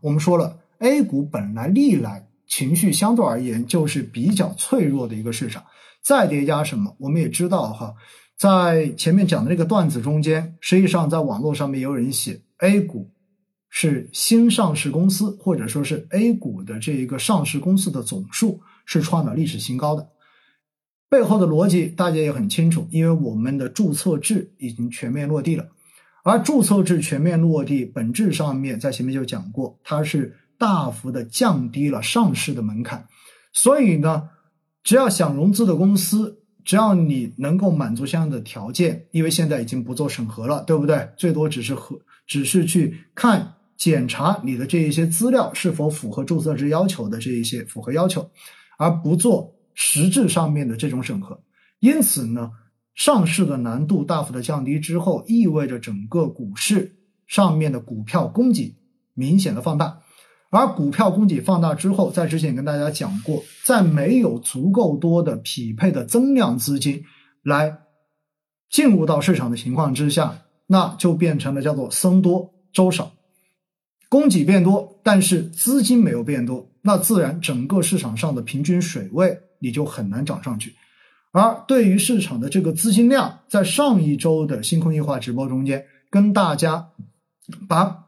我们说了，A 股本来历来情绪相对而言就是比较脆弱的一个市场，再叠加什么，我们也知道哈，在前面讲的那个段子中间，实际上在网络上面也有人写 A 股是新上市公司，或者说是 A 股的这一个上市公司的总数是创了历史新高的。背后的逻辑大家也很清楚，因为我们的注册制已经全面落地了，而注册制全面落地，本质上面在前面就讲过，它是大幅的降低了上市的门槛，所以呢，只要想融资的公司，只要你能够满足相应的条件，因为现在已经不做审核了，对不对？最多只是和只是去看检查你的这一些资料是否符合注册制要求的这一些符合要求，而不做。实质上面的这种审核，因此呢，上市的难度大幅的降低之后，意味着整个股市上面的股票供给明显的放大，而股票供给放大之后，在之前跟大家讲过，在没有足够多的匹配的增量资金来进入到市场的情况之下，那就变成了叫做僧多粥少，供给变多，但是资金没有变多，那自然整个市场上的平均水位。你就很难涨上去，而对于市场的这个资金量，在上一周的星空异化直播中间，跟大家把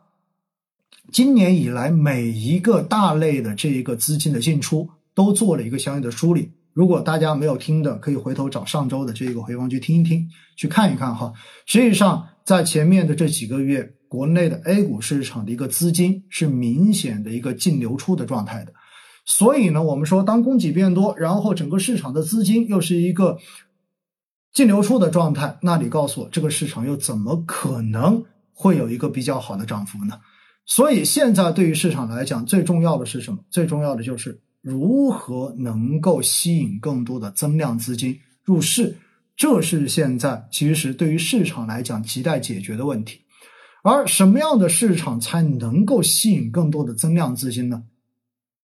今年以来每一个大类的这一个资金的进出都做了一个相应的梳理。如果大家没有听的，可以回头找上周的这个回放去听一听，去看一看哈。实际上，在前面的这几个月，国内的 A 股市场的一个资金是明显的一个净流出的状态的。所以呢，我们说，当供给变多，然后整个市场的资金又是一个净流出的状态，那你告诉我，这个市场又怎么可能会有一个比较好的涨幅呢？所以现在对于市场来讲，最重要的是什么？最重要的就是如何能够吸引更多的增量资金入市，这是现在其实对于市场来讲亟待解决的问题。而什么样的市场才能够吸引更多的增量资金呢？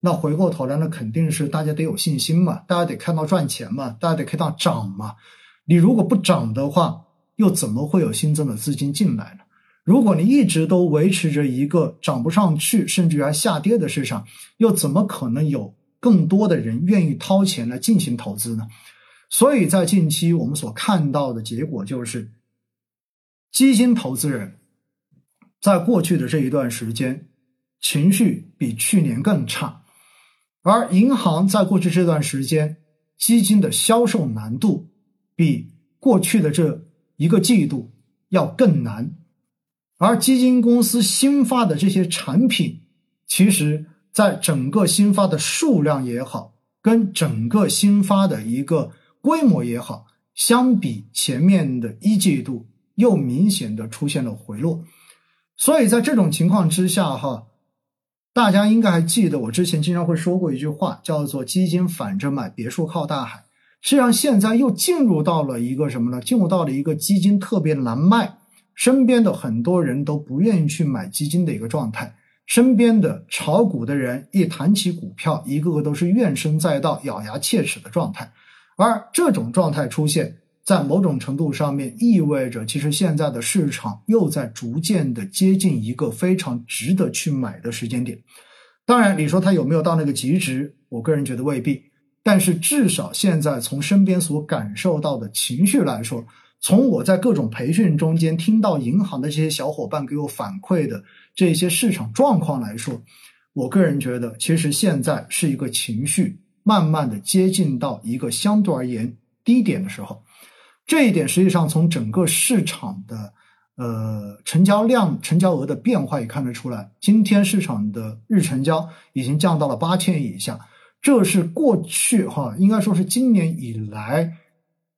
那回过头来，那肯定是大家得有信心嘛，大家得看到赚钱嘛，大家得看到涨嘛。你如果不涨的话，又怎么会有新增的资金进来呢？如果你一直都维持着一个涨不上去，甚至于还下跌的市场，又怎么可能有更多的人愿意掏钱来进行投资呢？所以在近期我们所看到的结果就是，基金投资人在过去的这一段时间情绪比去年更差。而银行在过去这段时间，基金的销售难度比过去的这一个季度要更难，而基金公司新发的这些产品，其实在整个新发的数量也好，跟整个新发的一个规模也好，相比前面的一季度又明显的出现了回落，所以在这种情况之下，哈。大家应该还记得，我之前经常会说过一句话，叫做“基金反着买，别墅靠大海”。实际上，现在又进入到了一个什么呢？进入到了一个基金特别难卖，身边的很多人都不愿意去买基金的一个状态。身边的炒股的人一谈起股票，一个个都是怨声载道、咬牙切齿的状态。而这种状态出现。在某种程度上面，意味着其实现在的市场又在逐渐的接近一个非常值得去买的时间点。当然，你说它有没有到那个极值？我个人觉得未必。但是至少现在从身边所感受到的情绪来说，从我在各种培训中间听到银行的这些小伙伴给我反馈的这些市场状况来说，我个人觉得其实现在是一个情绪慢慢的接近到一个相对而言低点的时候。这一点实际上从整个市场的呃成交量、成交额的变化也看得出来。今天市场的日成交已经降到了八千亿以下，这是过去哈应该说是今年以来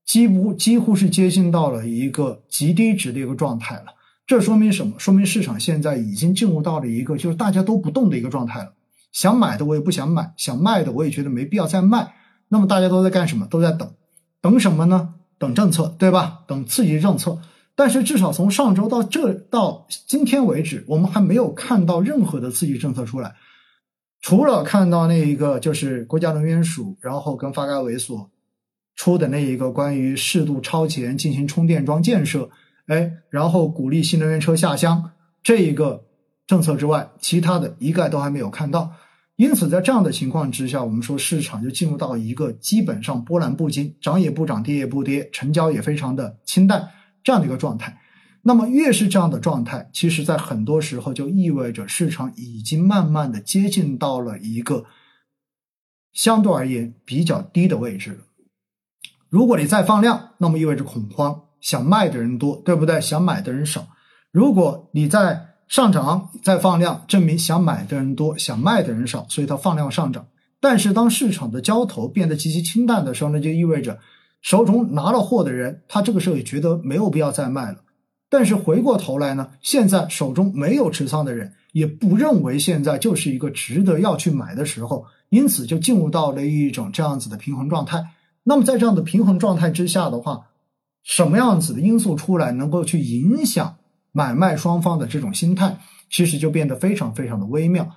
几乎几乎是接近到了一个极低值的一个状态了。这说明什么？说明市场现在已经进入到了一个就是大家都不动的一个状态了。想买的我也不想买，想卖的我也觉得没必要再卖。那么大家都在干什么？都在等，等什么呢？等政策，对吧？等刺激政策，但是至少从上周到这到今天为止，我们还没有看到任何的刺激政策出来，除了看到那一个就是国家能源署，然后跟发改委所出的那一个关于适度超前进行充电桩建设，哎，然后鼓励新能源车下乡这一个政策之外，其他的一概都还没有看到。因此，在这样的情况之下，我们说市场就进入到一个基本上波澜不惊，涨也不涨，跌也不跌，成交也非常的清淡这样的一个状态。那么，越是这样的状态，其实在很多时候就意味着市场已经慢慢的接近到了一个相对而言比较低的位置了。如果你再放量，那么意味着恐慌，想卖的人多，对不对？想买的人少。如果你在上涨再放量，证明想买的人多，想卖的人少，所以它放量上涨。但是当市场的交投变得极其清淡的时候那，就意味着手中拿了货的人，他这个时候也觉得没有必要再卖了。但是回过头来呢，现在手中没有持仓的人，也不认为现在就是一个值得要去买的时候，因此就进入到了一种这样子的平衡状态。那么在这样的平衡状态之下的话，什么样子的因素出来能够去影响？买卖双方的这种心态，其实就变得非常非常的微妙。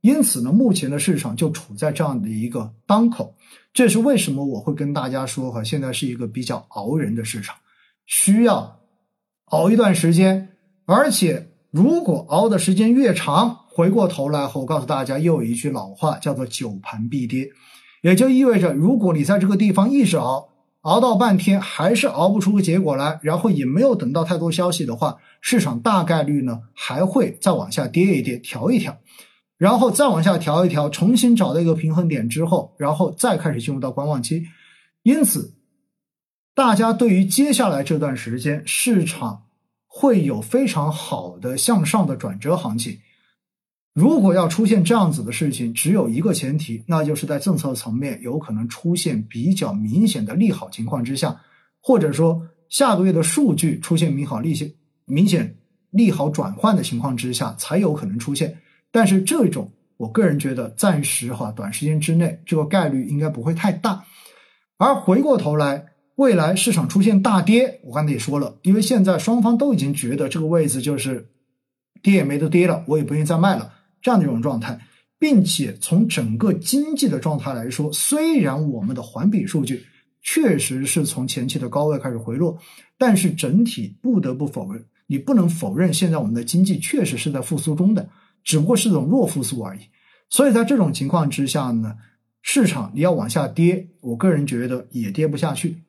因此呢，目前的市场就处在这样的一个当口。这是为什么我会跟大家说哈，现在是一个比较熬人的市场，需要熬一段时间。而且，如果熬的时间越长，回过头来后，我告诉大家，又有一句老话叫做“久盘必跌”，也就意味着，如果你在这个地方一直熬。熬到半天还是熬不出个结果来，然后也没有等到太多消息的话，市场大概率呢还会再往下跌一跌，调一调，然后再往下调一调，重新找到一个平衡点之后，然后再开始进入到观望期。因此，大家对于接下来这段时间市场会有非常好的向上的转折行情。如果要出现这样子的事情，只有一个前提，那就是在政策层面有可能出现比较明显的利好情况之下，或者说下个月的数据出现明好利息明显利好转换的情况之下，才有可能出现。但是这种，我个人觉得暂时哈，短时间之内这个概率应该不会太大。而回过头来，未来市场出现大跌，我刚才也说了，因为现在双方都已经觉得这个位置就是跌也没得跌了，我也不愿意再卖了。这样的一种状态，并且从整个经济的状态来说，虽然我们的环比数据确实是从前期的高位开始回落，但是整体不得不否认，你不能否认现在我们的经济确实是在复苏中的，只不过是种弱复苏而已。所以在这种情况之下呢，市场你要往下跌，我个人觉得也跌不下去。